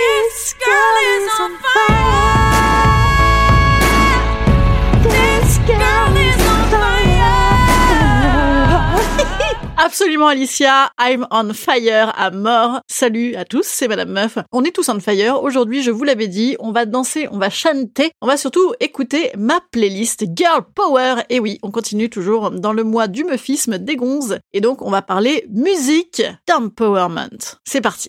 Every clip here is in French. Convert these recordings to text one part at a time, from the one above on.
This girl is on fire. This girl is on fire. Absolument Alicia, I'm on fire à mort. Salut à tous, c'est Madame Meuf. On est tous on fire. Aujourd'hui, je vous l'avais dit, on va danser, on va chanter, on va surtout écouter ma playlist Girl Power. Et oui, on continue toujours dans le mois du meufisme des gonzes. Et donc, on va parler musique d'empowerment. C'est parti.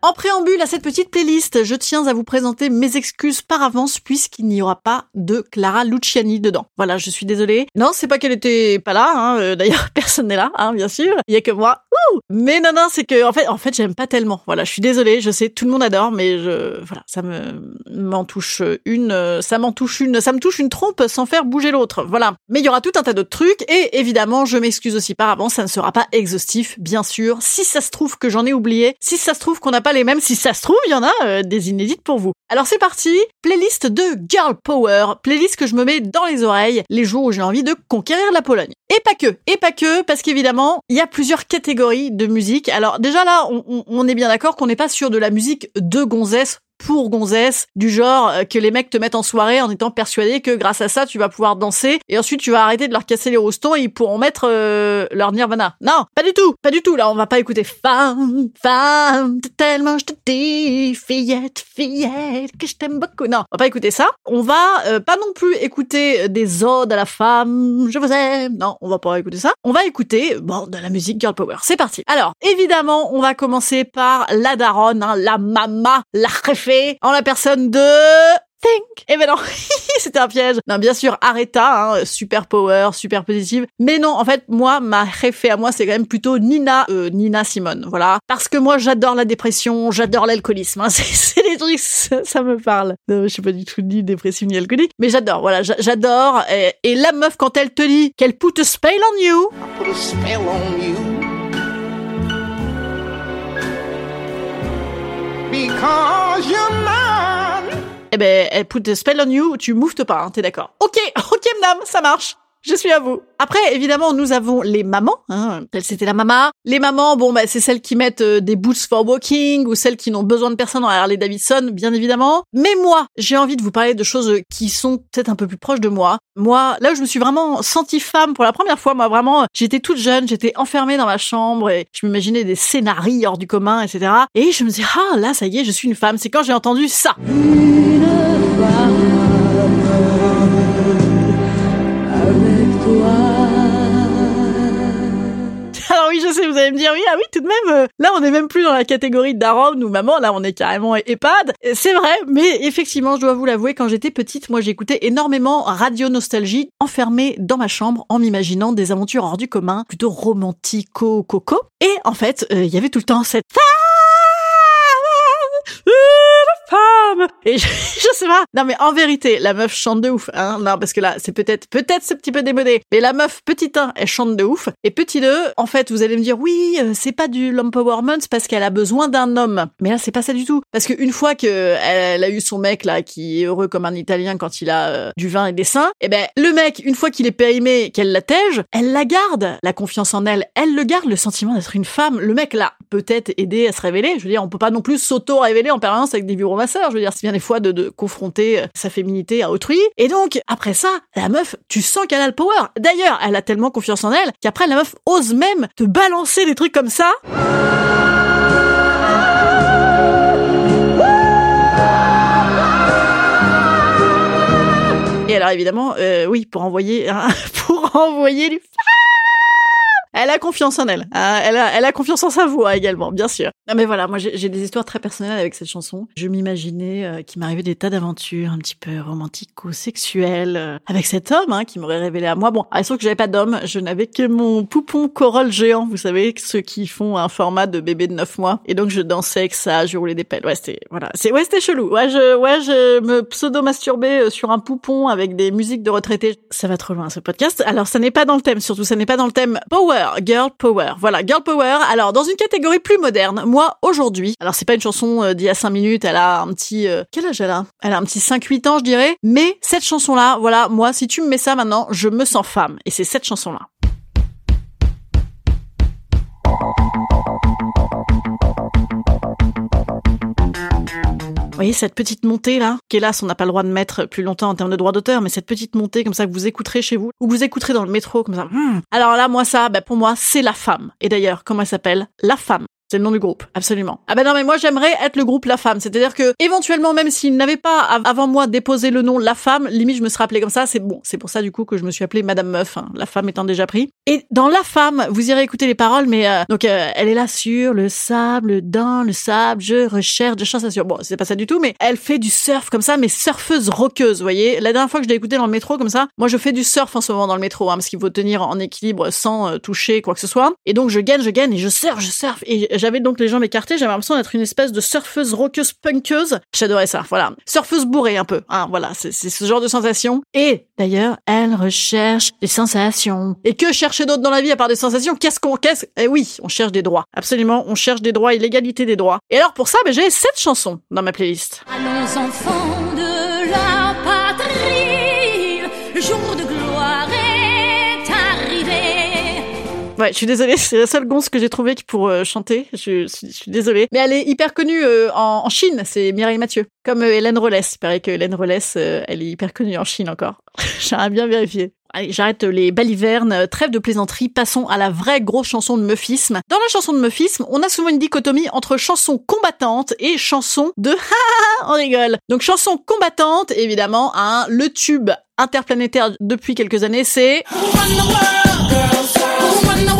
En préambule à cette petite playlist, je tiens à vous présenter mes excuses par avance puisqu'il n'y aura pas de Clara Luciani dedans. Voilà, je suis désolée. Non, c'est pas qu'elle était pas là, hein. euh, d'ailleurs personne n'est là, hein, bien sûr. Il y a que moi. Ouh mais non, non, c'est que en fait, en fait, j'aime pas tellement. Voilà, je suis désolée. Je sais, tout le monde adore, mais je, voilà, ça me m'en touche une, ça m'en touche une, ça me touche une trompe sans faire bouger l'autre. Voilà. Mais il y aura tout un tas d'autres trucs et évidemment, je m'excuse aussi par avance. Ça ne sera pas exhaustif, bien sûr. Si ça se trouve que j'en ai oublié, si ça se trouve qu'on n'a pas les mêmes, si ça se trouve, il y en a euh, des inédites pour vous. Alors c'est parti, playlist de Girl Power, playlist que je me mets dans les oreilles les jours où j'ai envie de conquérir la Pologne. Et pas que, et pas que, parce qu'évidemment, il y a plusieurs catégories de musique. Alors déjà là, on, est bien d'accord qu'on n'est pas sur de la musique de gonzesse pour gonzesse, du genre euh, que les mecs te mettent en soirée en étant persuadés que grâce à ça tu vas pouvoir danser et ensuite tu vas arrêter de leur casser les rostons et ils pourront mettre euh, leur nirvana. Non, pas du tout, pas du tout. Là, on va pas écouter femme, femme, tellement je dis, fillette, fillette, Non, on va pas écouter ça. On va euh, pas non plus écouter des odes à la femme, je vous aime. Non, on va pas écouter ça. On va écouter bon de la musique girl power. C'est parti. Alors, évidemment, on va commencer par la daronne, hein, la mama, la réfé, en la personne de Think. Eh ben non, c'était un piège. Non, bien sûr, Aretha, hein, super power, super positive. Mais non, en fait, moi, ma réfé à moi, c'est quand même plutôt Nina, euh, Nina Simone. Voilà. Parce que moi, j'adore la dépression, j'adore l'alcoolisme. Hein. C'est, c'est des trucs, ça, ça me parle. Non, je suis pas du tout ni dépressive ni alcoolique. Mais j'adore, voilà, j'a- j'adore. Et, et la meuf, quand elle te dit qu'elle put a spell on you, put a spell on you. Because you're mine. Eh ben, elle put a spell on you, tu mouftes pas, hein, t'es d'accord. Ok, ok, madame, ça marche. Je suis à vous. Après, évidemment, nous avons les mamans. Hein. C'était la mama. Les mamans, bon, bah, c'est celles qui mettent euh, des boots for walking ou celles qui n'ont besoin de personne la Harley Davidson, bien évidemment. Mais moi, j'ai envie de vous parler de choses qui sont peut-être un peu plus proches de moi. Moi, là où je me suis vraiment sentie femme pour la première fois, moi, vraiment, j'étais toute jeune, j'étais enfermée dans ma chambre et je m'imaginais des scénarios hors du commun, etc. Et je me disais, ah, là, ça y est, je suis une femme. C'est quand j'ai entendu ça. Alors oui, je sais, vous allez me dire, oui, ah oui, tout de même, euh, là, on n'est même plus dans la catégorie daronne ou maman, là, on est carrément EHPAD. Euh, C'est vrai, mais effectivement, je dois vous l'avouer, quand j'étais petite, moi, j'écoutais énormément Radio Nostalgie, enfermée dans ma chambre, en m'imaginant des aventures hors du commun, plutôt romantico-coco. Et en fait, euh, il y avait tout le temps cette Et je, je sais pas. Non mais en vérité, la meuf chante de ouf. Hein non parce que là, c'est peut-être peut-être ce petit peu démodé. Mais la meuf petit 1, elle chante de ouf. Et petit 2, en fait, vous allez me dire oui, euh, c'est pas du l'empowerment, parce qu'elle a besoin d'un homme. Mais là, c'est pas ça du tout. Parce qu'une fois que elle a eu son mec là, qui est heureux comme un Italien quand il a euh, du vin et des seins, eh ben le mec, une fois qu'il est périmé, qu'elle l'attège, elle la garde. La confiance en elle, elle le garde. Le sentiment d'être une femme. Le mec là, peut-être aider à se révéler. Je veux dire, on peut pas non plus s'auto-révéler en permanence avec des vibromasseurs. Je veux dire, c'est bien des fois de, confronter euh, sa féminité à autrui. Et donc, après ça, la meuf, tu sens qu'elle a le power. D'ailleurs, elle a tellement confiance en elle qu'après, la meuf ose même te balancer des trucs comme ça. Et alors évidemment, euh, oui, pour envoyer, pour envoyer du elle a confiance en elle. hein. Elle a, elle a confiance en sa voix également, bien sûr. Non mais voilà, moi j'ai des histoires très personnelles avec cette chanson. Je m'imaginais euh, qu'il m'arrivait des tas d'aventures un petit peu romantico-sexuelles euh, avec cet homme hein, qui m'aurait révélé à moi. Bon, ah, sauf que j'avais pas d'homme, je n'avais que mon poupon corolle géant, vous savez, ceux qui font un format de bébé de 9 mois. Et donc je dansais avec ça, je roulais des pelles. Ouais, c'était voilà, c'est ouais, c'était chelou. Ouais, je ouais, je me pseudo-masturbais euh, sur un poupon avec des musiques de retraités. Ça va trop loin ce podcast. Alors ça n'est pas dans le thème, surtout ça n'est pas dans le thème power, girl power. Voilà, girl power. Alors dans une catégorie plus moderne, moi aujourd'hui, alors c'est pas une chanson euh, d'il y a 5 minutes, elle a un petit euh, quel âge elle a? Elle a un petit 5 8 ans, je dirais, mais cette chanson là, voilà, moi si tu me mets ça maintenant, je me sens femme. Et c'est cette chanson voyez cette petite montée là, qu'hélas on n'a pas le droit de mettre plus longtemps en termes de droit d'auteur, mais cette petite montée comme ça que vous écouterez chez vous, ou que vous écouterez dans le métro comme ça. hmm. Alors là, moi ça, bah, pour moi c'est la femme. Et d'ailleurs, comment elle s'appelle? La femme. C'est le nom du groupe, absolument. Ah ben non, mais moi j'aimerais être le groupe La Femme. C'est-à-dire que éventuellement, même s'ils n'avaient pas av- avant moi déposé le nom La Femme, limite je me serais appelée comme ça. C'est bon, c'est pour ça du coup que je me suis appelée Madame Meuf. hein, la femme étant déjà pris. Et dans La Femme, vous irez écouter les paroles, mais euh, donc euh, elle est là sur le sable, dans le sable, je recherche de sensation. Bon, c'est pas ça du tout, mais elle fait du surf comme ça, mais surfeuse roqueuse. Vous voyez, la dernière fois que je l'ai écoutée dans le métro comme ça, moi je fais du surf en ce moment dans le métro, hein, parce qu'il faut tenir en équilibre sans euh, toucher quoi que ce soit. Et donc je gagne, je gagne et je surfe, je surfe. Et j'avais donc les jambes écartées, j'avais l'impression d'être une espèce de surfeuse roqueuse punkeuse. J'adorais ça, voilà. Surfeuse bourrée un peu, hein, voilà, c'est ce genre de sensation. Et d'ailleurs, elle recherche des sensations. Et que chercher d'autre dans la vie à part des sensations? Qu'est-ce qu'on qu'est-ce Eh oui, on cherche des droits. Absolument, on cherche des droits et l'égalité des droits. Et alors pour ça, ben, j'ai cette chanson dans ma playlist. Allons enfants de la patrie, jour de Ouais, je suis désolée, c'est la seule gonce que j'ai trouvée pour euh, chanter. Je, suis- désolée. Mais elle est hyper connue euh, en, Chine, c'est Mireille Mathieu. Comme euh, Hélène Rollès. Il paraît que Hélène Rollès, elle est hyper connue en Chine encore. J'aimerais bien vérifier. Allez, j'arrête les balivernes, trêve de plaisanterie, passons à la vraie grosse chanson de meufisme. Dans la chanson de meufisme, on a souvent une dichotomie entre chanson combattante et chanson de on rigole. Donc chanson combattante, évidemment, hein, le tube interplanétaire depuis quelques années, c'est run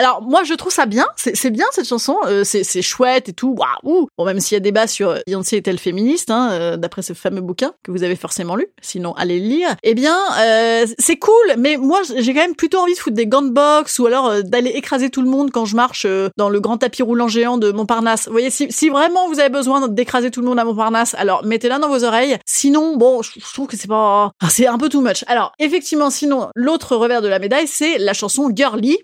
Alors moi je trouve ça bien, c'est bien cette chanson, euh, c'est chouette et tout. Waouh. Bon même s'il y a débat sur euh, Beyoncé est-elle féministe, hein, euh, d'après ce fameux bouquin que vous avez forcément lu, sinon allez le lire. Eh bien euh, c'est cool, mais moi j'ai quand même plutôt envie de foutre des gants de boxe ou alors euh, d'aller écraser tout le monde quand je marche euh, dans le grand tapis roulant géant de Montparnasse. Vous voyez si, si vraiment vous avez besoin d'écraser tout le monde à Montparnasse, alors mettez-la dans vos oreilles. Sinon bon je, trouve que c'est pas, c'est un peu too much. Alors effectivement sinon l'autre revers de la médaille c'est la chanson Girly.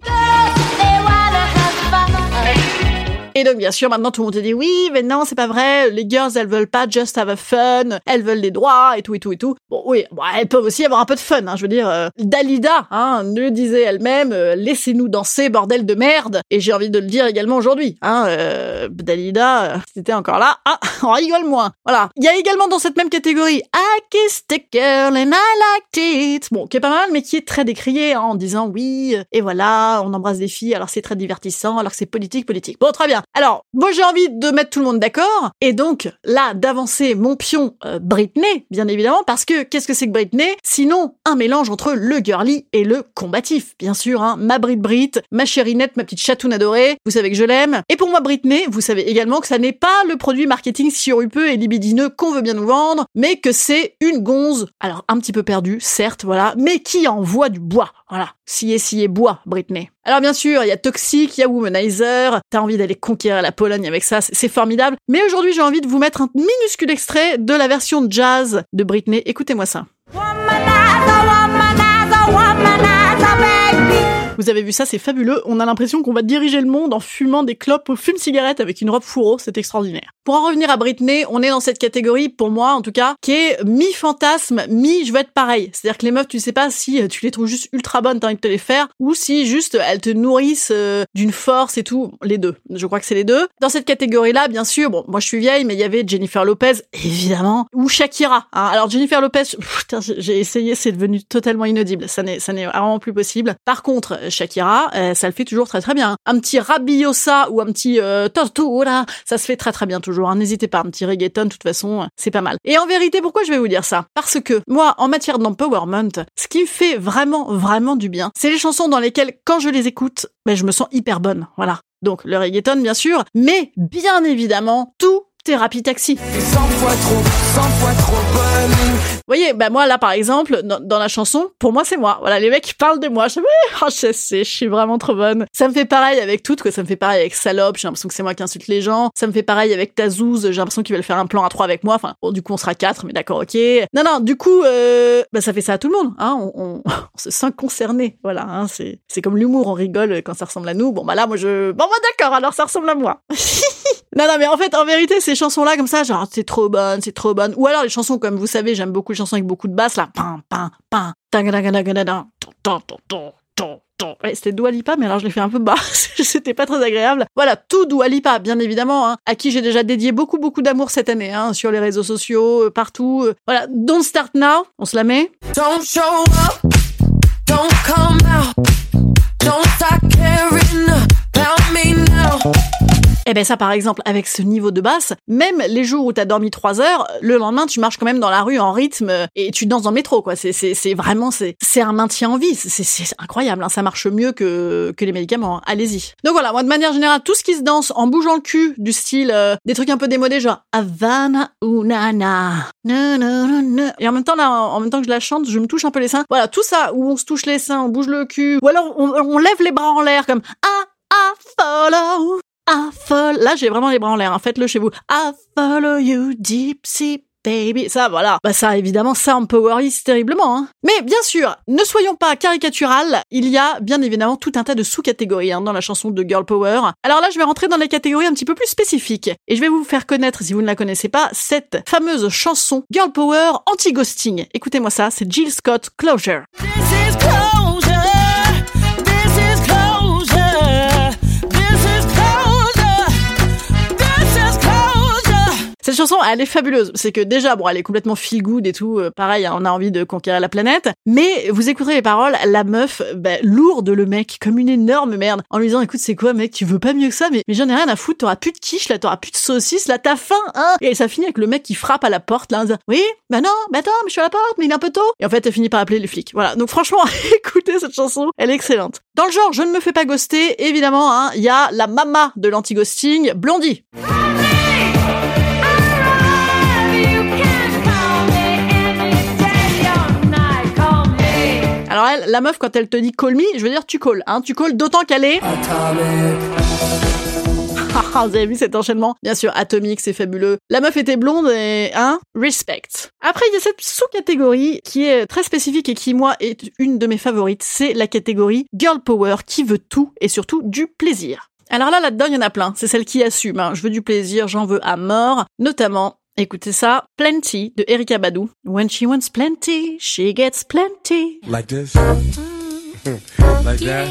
Et donc, bien sûr, maintenant, tout le monde te dit, oui, mais non, c'est pas vrai, les girls, elles veulent pas just have a fun, elles veulent des droits, et tout, et tout, et tout. Bon, oui, bon, elles peuvent aussi avoir un peu de fun, hein, je veux dire, euh, Dalida, hein, le disait elle-même, euh, laissez-nous danser, bordel de merde, et j'ai envie de le dire également aujourd'hui, hein, euh, Dalida, euh, si t'étais encore là, ah, on rigole moins. Voilà. Il y a également dans cette même catégorie, I kissed a girl and I liked it, bon, qui est pas mal, mais qui est très décrié, hein, en disant, oui, euh, et voilà, on embrasse des filles, alors c'est très divertissant, alors que c'est politique, politique. Bon, très bien. Alors, moi j'ai envie de mettre tout le monde d'accord, et donc là d'avancer mon pion euh, Britney, bien évidemment, parce que qu'est-ce que c'est que Britney? Sinon un mélange entre le girly et le combatif, bien sûr. Hein, ma Brit Brit, ma chérinette, ma petite chatoune adorée, vous savez que je l'aime. Et pour moi Britney, vous savez également que ça n'est pas le produit marketing sirupeux et libidineux qu'on veut bien nous vendre, mais que c'est une gonze, alors un petit peu perdue, certes, voilà, mais qui envoie du bois. Voilà, scier, scier, bois, Britney. Alors bien sûr, il y a Toxic, il y a Womanizer, t'as envie d'aller conquérir la Pologne avec ça, c'est formidable. Mais aujourd'hui, j'ai envie de vous mettre un minuscule extrait de la version jazz de Britney. Écoutez-moi ça. Vous avez vu ça, c'est fabuleux. On a l'impression qu'on va diriger le monde en fumant des clopes au fume-cigarette avec une robe fourreau. C'est extraordinaire. Pour en revenir à Britney, on est dans cette catégorie, pour moi en tout cas, qui est mi-fantasme, mi-je veux être pareil. C'est-à-dire que les meufs, tu sais pas si euh, tu les trouves juste ultra bonnes, t'as envie de te les faire, ou si juste elles te nourrissent euh, d'une force et tout. Les deux. Je crois que c'est les deux. Dans cette catégorie-là, bien sûr, bon, moi je suis vieille, mais il y avait Jennifer Lopez, évidemment, ou Shakira. Hein. Alors Jennifer Lopez, j'ai essayé, c'est devenu totalement inaudible. Ça n'est, ça n'est vraiment plus possible. Par contre, Shakira, euh, ça le fait toujours très très bien. Un petit Rabiosa ou un petit euh, Tortura, ça se fait très très bien toujours. Hein. N'hésitez pas, un petit reggaeton, de toute façon, c'est pas mal. Et en vérité, pourquoi je vais vous dire ça? Parce que moi, en matière d'empowerment, ce qui me fait vraiment vraiment du bien, c'est les chansons dans lesquelles, quand je les écoute, ben, je me sens hyper bonne. Voilà. Donc le reggaeton, bien sûr, mais bien évidemment, tout thérapie taxi. 100 fois trop, 100 fois trop bonne voyez, bah moi là par exemple, dans, la chanson, pour moi c'est moi. Voilà, les mecs parlent de moi. Je sais, oh, je sais, je suis vraiment trop bonne. Ça me fait pareil avec toutes, quoi. Ça me fait pareil avec Salope, j'ai l'impression que c'est moi qui insulte les gens. Ça me fait pareil avec Tazouz, j'ai l'impression qu'ils veulent faire un plan à trois avec moi. Enfin, bon, du coup on sera quatre, mais d'accord, ok. Non, non, du coup, euh, bah ça fait ça à tout le monde, hein. On, on, on se sent concerné, voilà. Hein. C'est, c'est comme l'humour, on rigole quand ça ressemble à nous. Bon bah là, moi je, bon bah d'accord, alors ça ressemble à moi. non, non, mais en fait, en vérité, ces chansons-là comme ça, genre c'est trop bonne, c'est trop bonne. Ou alors les chansons, comme vous savez, j'aime beaucoup les chansons avec beaucoup de basses là. Pam, pam, pam. Ouais, c'était Dua Lipa, mais alors je l'ai fait un peu bas. C'était pas très agréable. Voilà, tout Dua Lipa, bien évidemment, hein, à qui j'ai déjà dédié beaucoup, beaucoup d'amour cette année, hein, sur les réseaux sociaux, euh, partout. Euh, voilà, Don't Start Now, on se la met. Don't show up, don't come out, Eh ben ça par exemple avec ce niveau de basse, même les jours où t'as dormi trois heures, le lendemain tu marches quand même dans la rue en rythme et tu danses dans le métro quoi. C'est c'est c'est vraiment c'est c'est un maintien en vie. C'est c'est incroyable. Hein. Ça marche mieux que que les médicaments. Hein. Allez-y. Donc voilà, moi de manière générale tout ce qui se danse en bougeant le cul du style euh, des trucs un peu démodés genre Havana ou Nana. Et en même temps là, en même temps que je la chante, je me touche un peu les seins. Voilà tout ça où on se touche les seins, on bouge le cul, ou alors on, on lève les bras en l'air comme ah ah follow I. Là, j'ai vraiment les bras en l'air. Hein. Faites-le chez vous. I follow you deep sea baby. Ça, voilà. Bah ça, évidemment, ça empowerise terriblement. Hein. Mais bien sûr, ne soyons pas caricatural. Il y a bien évidemment tout un tas de sous-catégories hein, dans la chanson de Girl Power. Alors là, je vais rentrer dans les catégories un petit peu plus spécifiques. Et je vais vous faire connaître, si vous ne la connaissez pas, cette fameuse chanson Girl Power anti-ghosting. Écoutez-moi ça, c'est Jill Scott Closure. Cette chanson, elle est fabuleuse. C'est que déjà, bon, elle est complètement feel good et tout. Euh, pareil, hein, on a envie de conquérir la planète. Mais vous écouterez les paroles, la meuf, bah, lourde le mec, comme une énorme merde, en lui disant, écoute, c'est quoi, mec, tu veux pas mieux que ça, mais, j'en ai rien à foutre, t'auras plus de quiche, là, t'auras plus de saucisse, là, t'as faim, hein. Et ça finit avec le mec qui frappe à la porte, là, en disant, oui, bah non, bah attends, mais je suis à la porte, mais il est un peu tôt. Et en fait, elle finit par appeler les flics. Voilà. Donc franchement, écoutez cette chanson, elle est excellente. Dans le genre, je ne me fais pas ghoster, évidemment, hein, il y a la mama de l'anti-ghosting, Blondie. La meuf, quand elle te dit call me, je veux dire tu call, hein, tu call d'autant qu'elle est... Vous avez vu cet enchaînement? Bien sûr, atomique, c'est fabuleux. La meuf était blonde et, hein, respect. Après, il y a cette sous-catégorie qui est très spécifique et qui, moi, est une de mes favorites. C'est la catégorie Girl Power qui veut tout et surtout du plaisir. Alors là, là-dedans, il y en a plein. C'est celle qui assume. Hein. Je veux du plaisir, j'en veux à mort. Notamment Écoutez ça, Plenty de Erika Badou. When she wants plenty, she gets plenty. Like this? like that?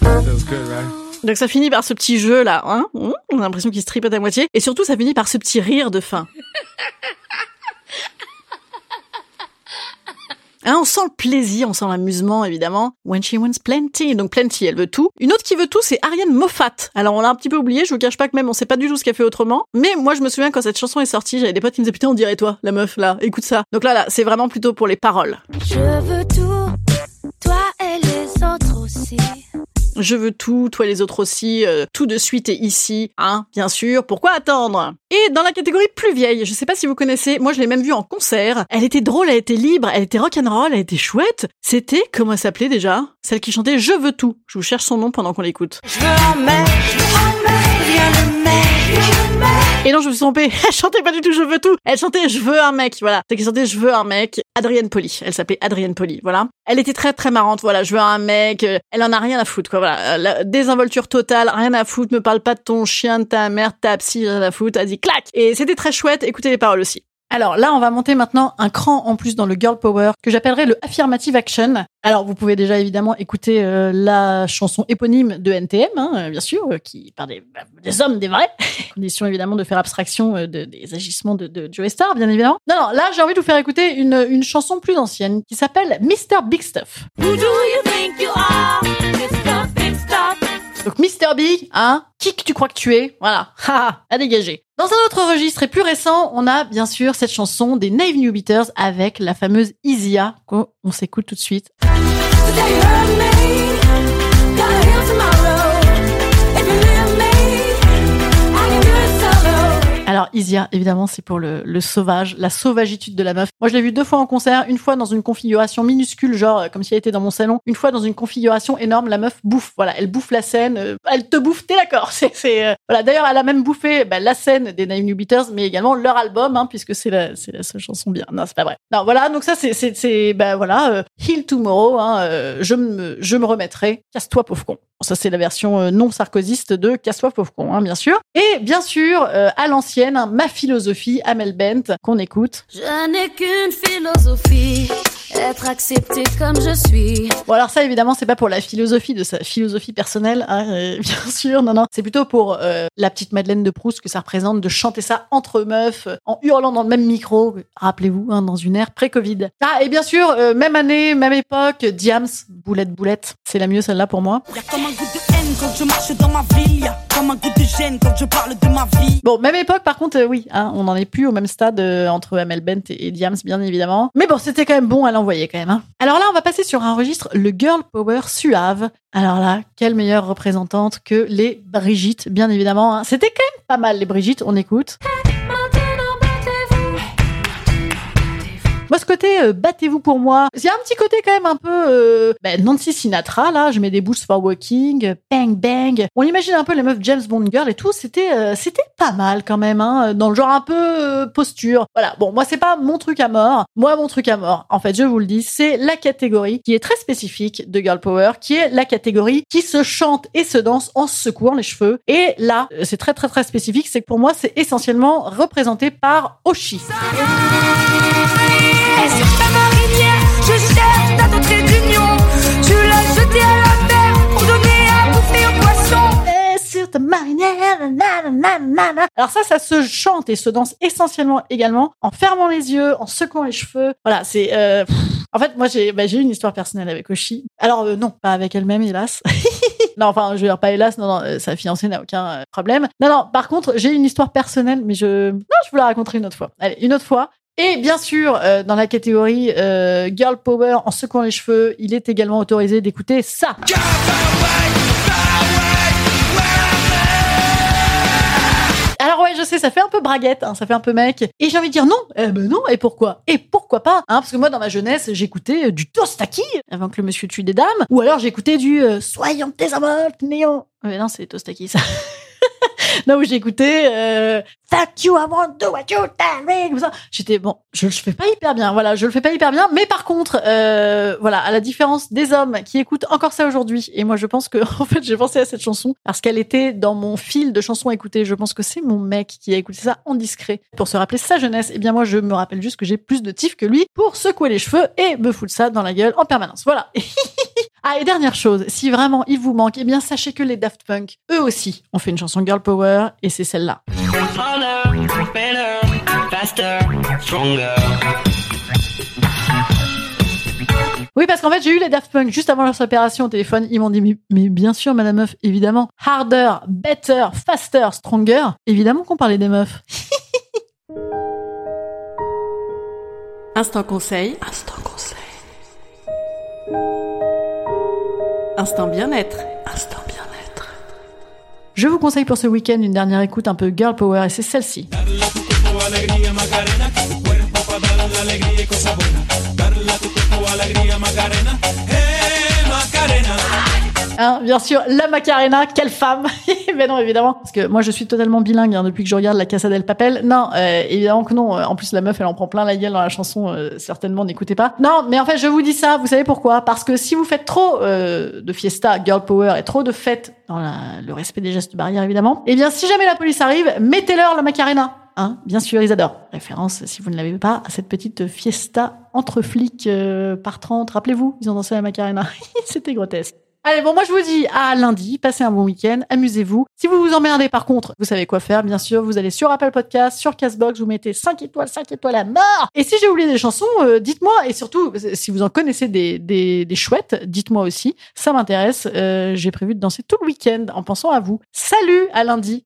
Feels good, right? Donc ça finit par ce petit jeu là, hein On a l'impression qu'il se tripote à moitié. Et surtout, ça finit par ce petit rire de fin. Hein, on sent le plaisir, on sent l'amusement, évidemment. When she wants plenty. Donc plenty, elle veut tout. Une autre qui veut tout, c'est Ariane Moffat. Alors on l'a un petit peu oublié, je vous cache pas que même on sait pas du tout ce qu'elle fait autrement. Mais moi, je me souviens quand cette chanson est sortie, j'avais des potes qui me disaient putain, on dirait toi, la meuf, là, écoute ça. Donc là, là, c'est vraiment plutôt pour les paroles. Je veux tout, toi et les autres aussi. Je veux tout, toi les autres aussi, euh, tout de suite et ici, hein, bien sûr, pourquoi attendre? Et dans la catégorie plus vieille, je sais pas si vous connaissez, moi je l'ai même vue en concert, elle était drôle, elle était libre, elle était rock'n'roll, elle était chouette, c'était, comment elle s'appelait déjà? Celle qui chantait Je veux tout, je vous cherche son nom pendant qu'on l'écoute. Je veux un mec, je veux un mec, mec. Et non, je me suis trompée. Elle chantait pas du tout Je veux tout. Elle chantait Je veux un mec. Voilà. C'est qui chantait Je veux un mec. Adrienne Poli. Elle s'appelait Adrienne Poli. Voilà. Elle était très très marrante. Voilà. Je veux un mec. Euh, Elle en a rien à foutre. Quoi. Voilà. La désinvolture totale. Rien à foutre. Me parle pas de ton chien, de ta mère, de ta psy. Rien à foutre. Elle dit clac. Et c'était très chouette. Écoutez les paroles aussi. Alors là, on va monter maintenant un cran en plus dans le girl power que j'appellerais le affirmative action. Alors vous pouvez déjà évidemment écouter euh, la chanson éponyme de NTM, hein, euh, bien sûr, euh, qui par des, bah, des hommes, des vrais, condition évidemment de faire abstraction de- des agissements de, de Joe Star, bien évidemment. Non, non, là j'ai envie de vous faire écouter une, une chanson plus ancienne qui s'appelle Mr Big Stuff. Donc Mr Big, hein, qui que tu crois que tu es Voilà, à dégager. Dans un autre registre et plus récent, on a bien sûr cette chanson des Naive New Beaters avec la fameuse Isia qu'on on s'écoute tout de suite. Isia, évidemment, c'est pour le, sauvage, la sauvagitude de la meuf. Moi, je l'ai vue deux fois en concert, une fois dans une configuration minuscule, genre euh, comme si elle était dans mon salon, une fois dans une configuration énorme. La meuf bouffe, voilà, elle bouffe la scène, euh, elle te bouffe, t'es d'accord. C'est, euh, voilà. D'ailleurs, elle a même bouffé bah, la scène des Nine New Beaters, mais également leur album, hein, puisque c'est la, c'est la seule chanson bien. Non, c'est pas vrai. Non, voilà. Donc ça, c'est, c'est, c'est, bah voilà, euh, Heal Tomorrow. Hein, je me, je me remettrai. Casse-toi, pauvre con. Ça, c'est la version non sarkozyste de Casse-toi, pauvre con, hein, bien sûr. Et bien sûr, à l'ancienne, hein, ma philosophie, Amel Bent, qu'on écoute. Je n'ai qu'une philosophie, être accepté comme je suis. Bon, alors ça, évidemment, c'est pas pour la philosophie de sa philosophie personnelle, hein, euh, bien sûr, non, non. C'est plutôt pour euh, la petite Madeleine de Proust que ça représente de chanter ça entre meufs, euh, en hurlant dans le même micro. Rappelez-vous, hein, dans une ère pré-Covid. Ah, et bien sûr, euh, même année, même époque, Diams, boulette, boulette. C'est la mieux, celle-là, pour moi. Y'a comme un goût de haine quand je marche dans ma ville. Y'a comme un goût de gêne quand je parle de ma vie. Bon, même époque, par contre, euh, oui, hein, on n'en est plus au même stade euh, entre Amel Bent et, et Diams, bien évidemment. Mais bon, c'était quand même bon à quand même. hein. Alors là, on va passer sur un registre, le girl power suave. Alors là, quelle meilleure représentante que les Brigitte, bien évidemment. hein. C'était quand même pas mal les Brigitte, on écoute. Moi, ce côté euh, battez-vous pour moi, il y a un petit côté quand même un peu euh, ben, Nancy Sinatra là. Je mets des boots for walking, bang bang. On imagine un peu les meufs James Bond girl et tout. C'était euh, c'était pas mal quand même, hein, dans le genre un peu euh, posture. Voilà. Bon, moi c'est pas mon truc à mort. Moi, mon truc à mort, en fait, je vous le dis, c'est la catégorie qui est très spécifique de girl power, qui est la catégorie qui se chante et se danse en se secouant les cheveux. Et là, euh, c'est très très très spécifique. C'est que pour moi, c'est essentiellement représenté par Oshi. Sur ta marinière, je cherche ta. Tu l'as jeté à la mer pour donner à bouffer aux poissons. Sur ta marinière. Alors ça, ça se chante et se danse essentiellement également en fermant les yeux, en secouant les cheveux. Voilà, c'est... euh. En fait, moi, j'ai bah, j'ai une histoire personnelle avec Oshi. Alors euh, non, pas avec elle-même, hélas. non, enfin, je veux dire pas hélas, non, non, euh, sa fiancée n'a aucun problème. Non, non, par contre, j'ai une histoire personnelle, mais je... Non, je vous la raconterai une autre fois. Allez, une autre fois. Et bien sûr, euh, dans la catégorie euh, Girl Power en secouant les cheveux, il est également autorisé d'écouter ça. Alors ouais, je sais, ça fait un peu braguette, hein, ça fait un peu mec. Et j'ai envie de dire non, eh ben non, et pourquoi? Et pourquoi pas? Hein, Parce que moi, dans ma jeunesse, j'écoutais euh, du Tostaki avant que le monsieur tue des dames, ou alors j'écoutais du euh, Soyons tes amours, néon. Mais non, c'est Tostaki, ça. non, où j'écoutais euh, Fuck you, I won't do what you tell me, ça. J'étais bon, je le fais pas hyper bien, voilà, je le fais pas hyper bien, mais par contre, euh, voilà, à la différence des hommes qui écoutent encore ça aujourd'hui, et moi je pense que en fait j'ai pensé à cette chanson parce qu'elle était dans mon fil de chansons à écouter. Je pense que c'est mon mec qui a écouté ça en discret pour se rappeler sa jeunesse. Et bien moi je me rappelle juste que j'ai plus de tif que lui pour secouer les cheveux et me foutre ça dans la gueule en permanence. Voilà. Ah, et dernière chose, si vraiment il vous manque, eh bien, sachez que les Daft Punk, eux aussi, ont fait une chanson Girl Power, et c'est celle-là. Harder, better, faster, stronger. Oui, parce qu'en fait, j'ai eu les Daft Punk juste avant leur séparation au téléphone. Ils m'ont dit, mais, mais bien sûr, madame meuf, évidemment. Harder, better, faster, stronger. Évidemment qu'on parlait des meufs. Instant conseil. Instant conseil. Instant bien-être. Instant bien-être. Je vous conseille pour ce week-end une dernière écoute un peu girl power et c'est celle-ci. Hein, bien sûr, la Macarena, quelle femme Mais non, évidemment, parce que moi je suis totalement bilingue hein, depuis que je regarde la Casa del Papel. Non, euh, évidemment que non. En plus, la meuf, elle en prend plein la gueule dans la chanson. euh, certainement, n'écoutez pas. Non, mais en fait, je vous dis ça. Vous savez pourquoi? Parce que si vous faites trop euh, de fiesta, girl power et trop de fêtes dans la- le respect des gestes barrières, évidemment, eh bien, si jamais la police arrive, mettez-leur la Macarena. Hein, bien sûr, ils adorent. Référence, si vous ne l'avez pas, à cette petite fiesta entre flics euh, par 30. Rappelez-vous, ils ont dansé la Macarena. C'était grotesque. Allez, bon, moi je vous dis à lundi, passez un bon week-end, amusez-vous. Si vous vous emmerdez par contre, vous savez quoi faire, bien sûr, vous allez sur Apple Podcast, sur Castbox, vous mettez 5 étoiles, 5 étoiles à mort. Et si j'ai oublié des chansons, euh, dites-moi, et surtout, si vous en connaissez des, chouettes, dites-moi aussi, ça m'intéresse. Euh, j'ai prévu de danser tout le week-end en pensant à vous. Salut, à lundi